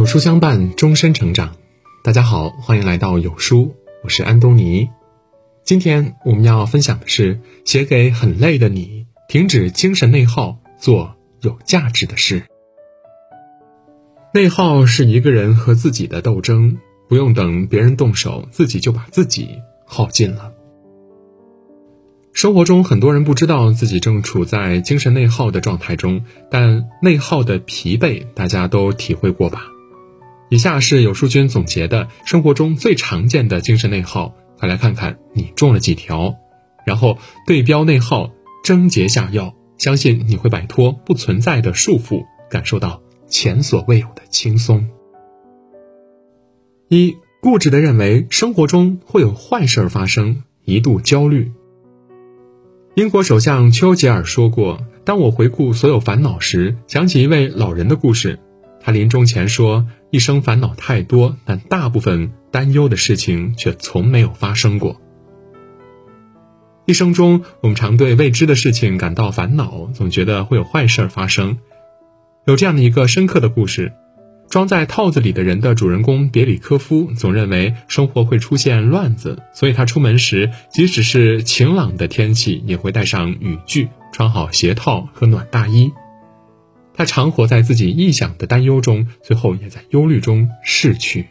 有书相伴，终身成长。大家好，欢迎来到有书，我是安东尼。今天我们要分享的是写给很累的你，停止精神内耗，做有价值的事。内耗是一个人和自己的斗争，不用等别人动手，自己就把自己耗尽了。生活中很多人不知道自己正处在精神内耗的状态中，但内耗的疲惫大家都体会过吧？以下是有书君总结的生活中最常见的精神内耗，快来看看你中了几条，然后对标内耗，症结下药，相信你会摆脱不存在的束缚，感受到前所未有的轻松。一固执的认为生活中会有坏事儿发生，一度焦虑。英国首相丘吉尔说过：“当我回顾所有烦恼时，想起一位老人的故事。他临终前说。”一生烦恼太多，但大部分担忧的事情却从没有发生过。一生中，我们常对未知的事情感到烦恼，总觉得会有坏事儿发生。有这样的一个深刻的故事：装在套子里的人的主人公别里科夫总认为生活会出现乱子，所以他出门时，即使是晴朗的天气，也会带上雨具，穿好鞋套和暖大衣。他常活在自己臆想的担忧中，最后也在忧虑中逝去。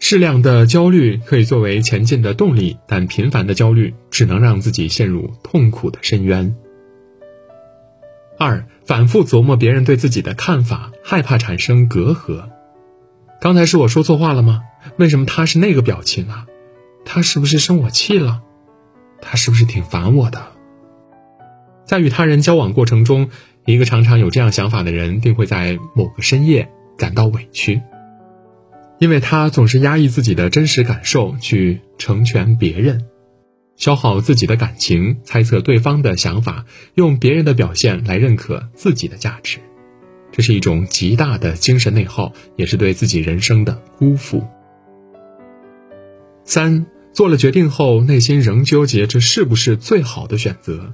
适量的焦虑可以作为前进的动力，但频繁的焦虑只能让自己陷入痛苦的深渊。二，反复琢磨别人对自己的看法，害怕产生隔阂。刚才是我说错话了吗？为什么他是那个表情啊？他是不是生我气了？他是不是挺烦我的？在与他人交往过程中。一个常常有这样想法的人，定会在某个深夜感到委屈，因为他总是压抑自己的真实感受去成全别人，消耗自己的感情，猜测对方的想法，用别人的表现来认可自己的价值，这是一种极大的精神内耗，也是对自己人生的辜负。三做了决定后，内心仍纠结这是不是最好的选择。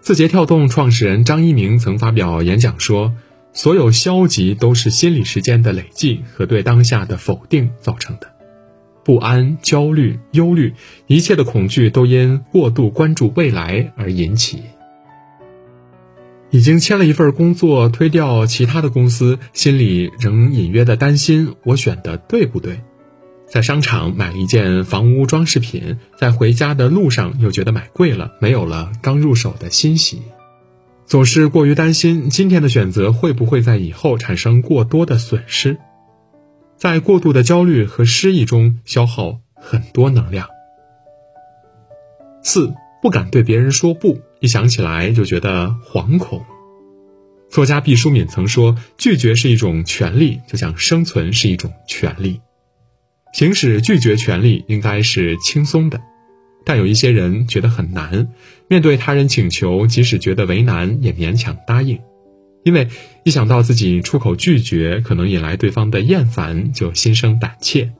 字节跳动创始人张一鸣曾发表演讲说：“所有消极都是心理时间的累计和对当下的否定造成的，不安、焦虑、忧虑，一切的恐惧都因过度关注未来而引起。已经签了一份工作，推掉其他的公司，心里仍隐约的担心：我选的对不对？”在商场买了一件房屋装饰品，在回家的路上又觉得买贵了，没有了刚入手的欣喜，总是过于担心今天的选择会不会在以后产生过多的损失，在过度的焦虑和失意中消耗很多能量。四不敢对别人说不，一想起来就觉得惶恐。作家毕淑敏曾说：“拒绝是一种权利，就像生存是一种权利。”行使拒绝权利应该是轻松的，但有一些人觉得很难。面对他人请求，即使觉得为难，也勉强答应，因为一想到自己出口拒绝可能引来对方的厌烦，就心生胆怯。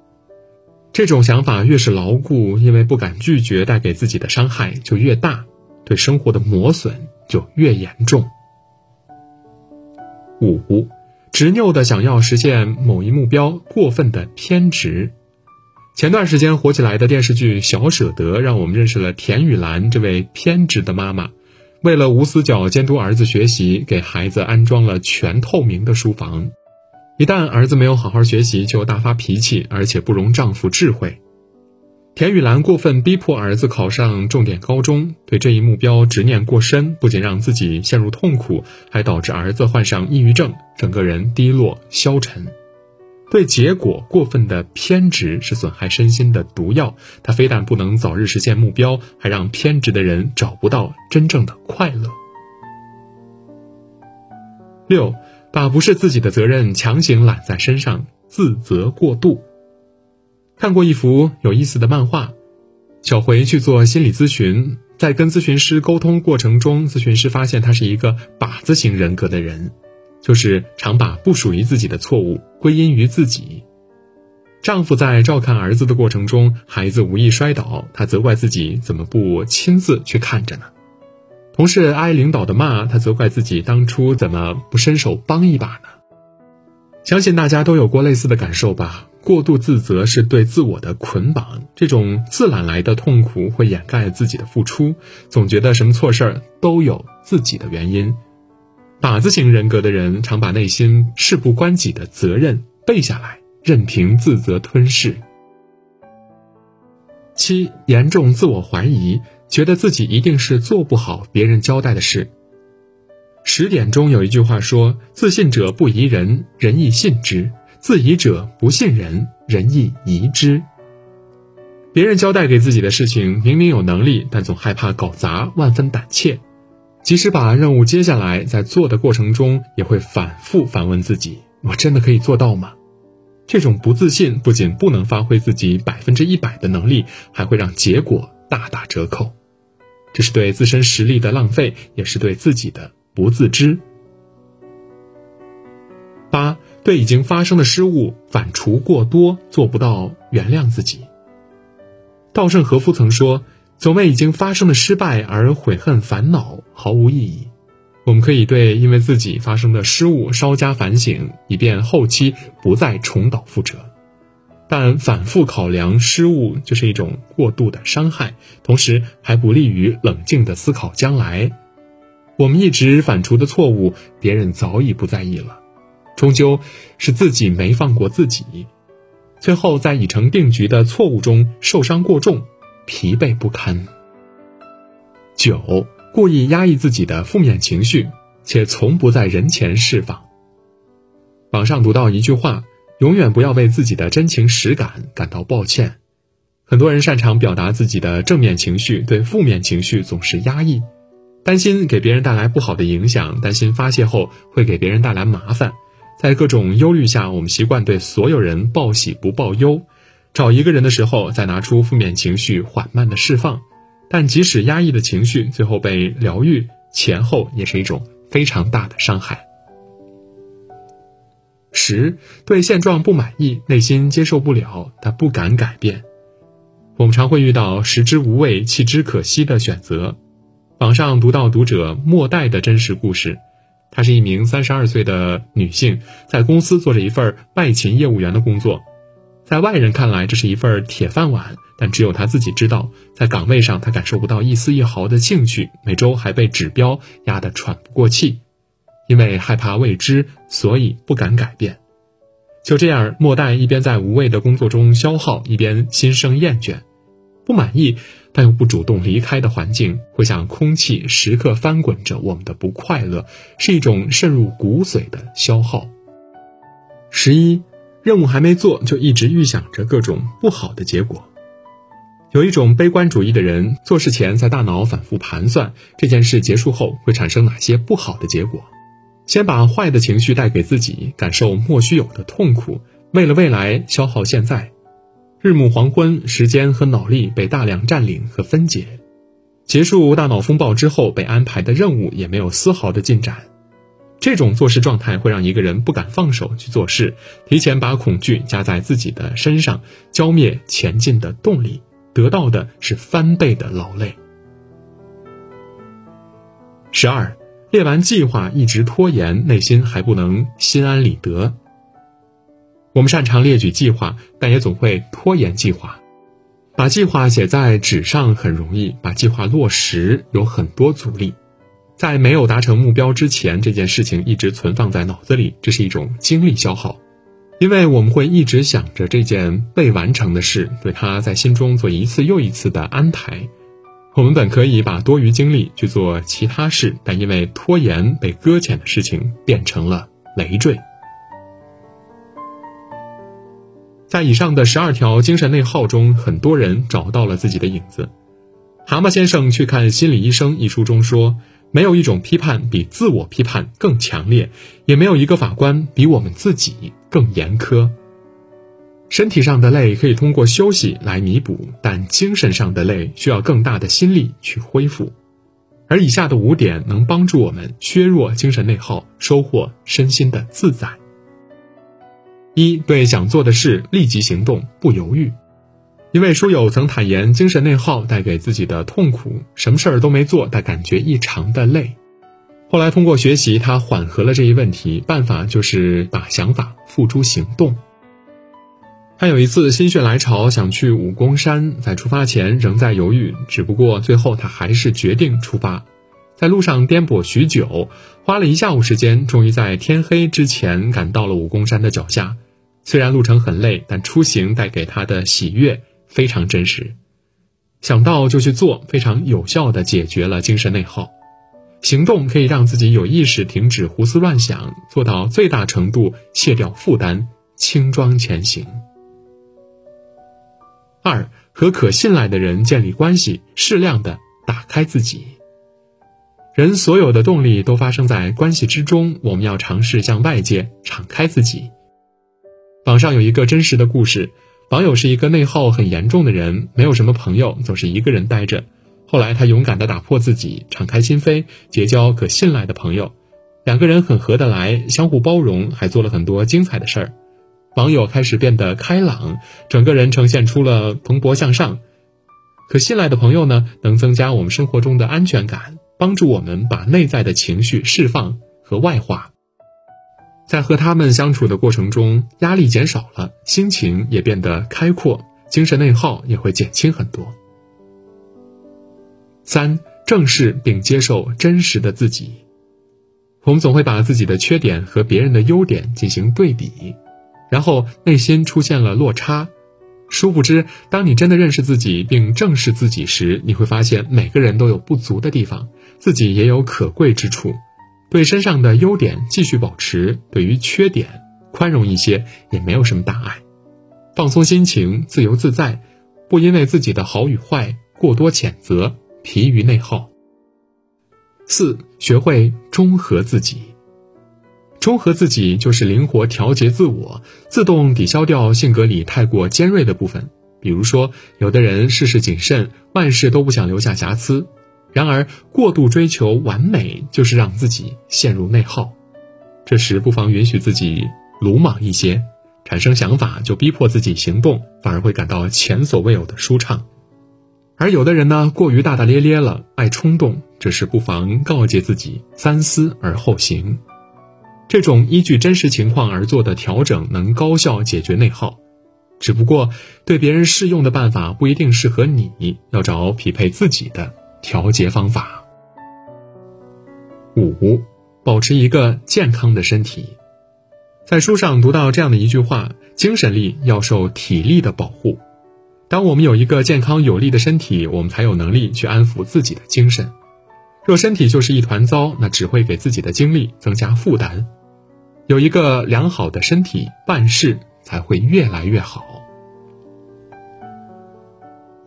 这种想法越是牢固，因为不敢拒绝带给自己的伤害就越大，对生活的磨损就越严重。五，执拗的想要实现某一目标，过分的偏执。前段时间火起来的电视剧《小舍得》，让我们认识了田雨岚这位偏执的妈妈。为了无死角监督儿子学习，给孩子安装了全透明的书房。一旦儿子没有好好学习，就大发脾气，而且不容丈夫智慧。田雨岚过分逼迫儿子考上重点高中，对这一目标执念过深，不仅让自己陷入痛苦，还导致儿子患上抑郁症，整个人低落消沉。对结果过分的偏执是损害身心的毒药，它非但不能早日实现目标，还让偏执的人找不到真正的快乐。六，把不是自己的责任强行揽在身上，自责过度。看过一幅有意思的漫画，小回去做心理咨询，在跟咨询师沟通过程中，咨询师发现他是一个靶子型人格的人。就是常把不属于自己的错误归因于自己。丈夫在照看儿子的过程中，孩子无意摔倒，他责怪自己怎么不亲自去看着呢？同事挨领导的骂，他责怪自己当初怎么不伸手帮一把呢？相信大家都有过类似的感受吧？过度自责是对自我的捆绑，这种自揽来的痛苦会掩盖自己的付出，总觉得什么错事儿都有自己的原因。靶子型人格的人常把内心事不关己的责任背下来，任凭自责吞噬。七，严重自我怀疑，觉得自己一定是做不好别人交代的事。十点中有一句话说：“自信者不疑人，人亦信之；自疑者不信人，人亦疑之。”别人交代给自己的事情，明明有能力，但总害怕搞砸，万分胆怯。即使把任务接下来，在做的过程中，也会反复反问自己：“我真的可以做到吗？”这种不自信不仅不能发挥自己百分之一百的能力，还会让结果大打折扣。这是对自身实力的浪费，也是对自己的。不自知。八对已经发生的失误反刍过多，做不到原谅自己。稻盛和夫曾说：“总为已经发生的失败而悔恨烦恼，毫无意义。”我们可以对因为自己发生的失误稍加反省，以便后期不再重蹈覆辙。但反复考量失误就是一种过度的伤害，同时还不利于冷静的思考将来。我们一直反刍的错误，别人早已不在意了，终究是自己没放过自己，最后在已成定局的错误中受伤过重，疲惫不堪。九，故意压抑自己的负面情绪，且从不在人前释放。网上读到一句话：永远不要为自己的真情实感感到抱歉。很多人擅长表达自己的正面情绪，对负面情绪总是压抑。担心给别人带来不好的影响，担心发泄后会给别人带来麻烦，在各种忧虑下，我们习惯对所有人报喜不报忧，找一个人的时候再拿出负面情绪缓慢的释放，但即使压抑的情绪最后被疗愈，前后也是一种非常大的伤害。十对现状不满意，内心接受不了，但不敢改变，我们常会遇到食之无味，弃之可惜的选择。网上读到读者莫代的真实故事，她是一名三十二岁的女性，在公司做着一份外勤业务员的工作，在外人看来这是一份铁饭碗，但只有他自己知道，在岗位上他感受不到一丝一毫的兴趣，每周还被指标压得喘不过气，因为害怕未知，所以不敢改变。就这样，莫代一边在无谓的工作中消耗，一边心生厌倦。不满意，但又不主动离开的环境，会像空气时刻翻滚着我们的不快乐，是一种渗入骨髓的消耗。十一，任务还没做，就一直预想着各种不好的结果。有一种悲观主义的人，做事前在大脑反复盘算这件事结束后会产生哪些不好的结果，先把坏的情绪带给自己，感受莫须有的痛苦，为了未来消耗现在。日暮黄昏，时间和脑力被大量占领和分解，结束大脑风暴之后，被安排的任务也没有丝毫的进展。这种做事状态会让一个人不敢放手去做事，提前把恐惧加在自己的身上，浇灭前进的动力，得到的是翻倍的劳累。十二，列完计划一直拖延，内心还不能心安理得。我们擅长列举计划，但也总会拖延计划。把计划写在纸上很容易，把计划落实有很多阻力。在没有达成目标之前，这件事情一直存放在脑子里，这是一种精力消耗，因为我们会一直想着这件未完成的事，对它在心中做一次又一次的安排。我们本可以把多余精力去做其他事，但因为拖延被搁浅的事情变成了累赘。在以上的十二条精神内耗中，很多人找到了自己的影子。蛤蟆先生去看心理医生一书中说，没有一种批判比自我批判更强烈，也没有一个法官比我们自己更严苛。身体上的累可以通过休息来弥补，但精神上的累需要更大的心力去恢复。而以下的五点能帮助我们削弱精神内耗，收获身心的自在。一对想做的事立即行动，不犹豫。一位书友曾坦言，精神内耗带给自己的痛苦，什么事儿都没做，但感觉异常的累。后来通过学习，他缓和了这一问题，办法就是把想法付诸行动。他有一次心血来潮想去武功山，在出发前仍在犹豫，只不过最后他还是决定出发。在路上颠簸许久，花了一下午时间，终于在天黑之前赶到了武功山的脚下。虽然路程很累，但出行带给他的喜悦非常真实。想到就去做，非常有效的解决了精神内耗。行动可以让自己有意识停止胡思乱想，做到最大程度卸掉负担，轻装前行。二和可信赖的人建立关系，适量的打开自己。人所有的动力都发生在关系之中，我们要尝试向外界敞开自己。网上有一个真实的故事，网友是一个内耗很严重的人，没有什么朋友，总是一个人待着。后来，他勇敢地打破自己，敞开心扉，结交可信赖的朋友，两个人很合得来，相互包容，还做了很多精彩的事儿。网友开始变得开朗，整个人呈现出了蓬勃向上。可信赖的朋友呢，能增加我们生活中的安全感，帮助我们把内在的情绪释放和外化。在和他们相处的过程中，压力减少了，心情也变得开阔，精神内耗也会减轻很多。三、正视并接受真实的自己。我们总会把自己的缺点和别人的优点进行对比，然后内心出现了落差。殊不知，当你真的认识自己并正视自己时，你会发现每个人都有不足的地方，自己也有可贵之处。对身上的优点继续保持，对于缺点宽容一些，也没有什么大碍。放松心情，自由自在，不因为自己的好与坏过多谴责。疲于内耗。四，学会中和自己。中和自己就是灵活调节自我，自动抵消掉性格里太过尖锐的部分。比如说，有的人事事谨慎，万事都不想留下瑕疵；然而，过度追求完美，就是让自己陷入内耗。这时，不妨允许自己鲁莽一些，产生想法就逼迫自己行动，反而会感到前所未有的舒畅。而有的人呢，过于大大咧咧了，爱冲动，这时不妨告诫自己三思而后行。这种依据真实情况而做的调整，能高效解决内耗。只不过，对别人适用的办法不一定适合你，要找匹配自己的调节方法。五，保持一个健康的身体。在书上读到这样的一句话：精神力要受体力的保护。当我们有一个健康有力的身体，我们才有能力去安抚自己的精神。若身体就是一团糟，那只会给自己的精力增加负担。有一个良好的身体，办事才会越来越好。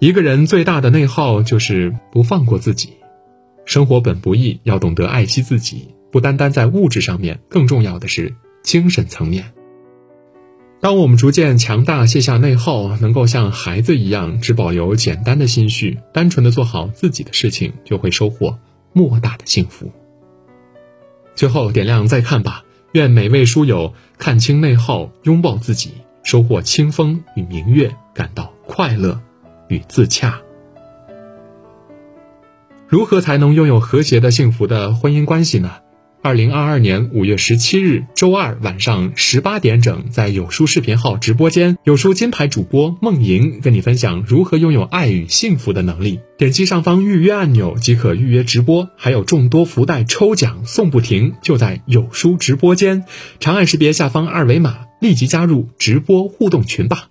一个人最大的内耗就是不放过自己。生活本不易，要懂得爱惜自己，不单单在物质上面，更重要的是精神层面。当我们逐渐强大，卸下内耗，能够像孩子一样，只保留简单的心绪，单纯的做好自己的事情，就会收获莫大的幸福。最后点亮再看吧，愿每位书友看清内耗，拥抱自己，收获清风与明月，感到快乐与自洽。如何才能拥有和谐的幸福的婚姻关系呢？二零二二年五月十七日周二晚上十八点整，在有书视频号直播间，有书金牌主播梦莹跟你分享如何拥有爱与幸福的能力。点击上方预约按钮即可预约直播，还有众多福袋抽奖送不停，就在有书直播间，长按识别下方二维码，立即加入直播互动群吧。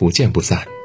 不见不散。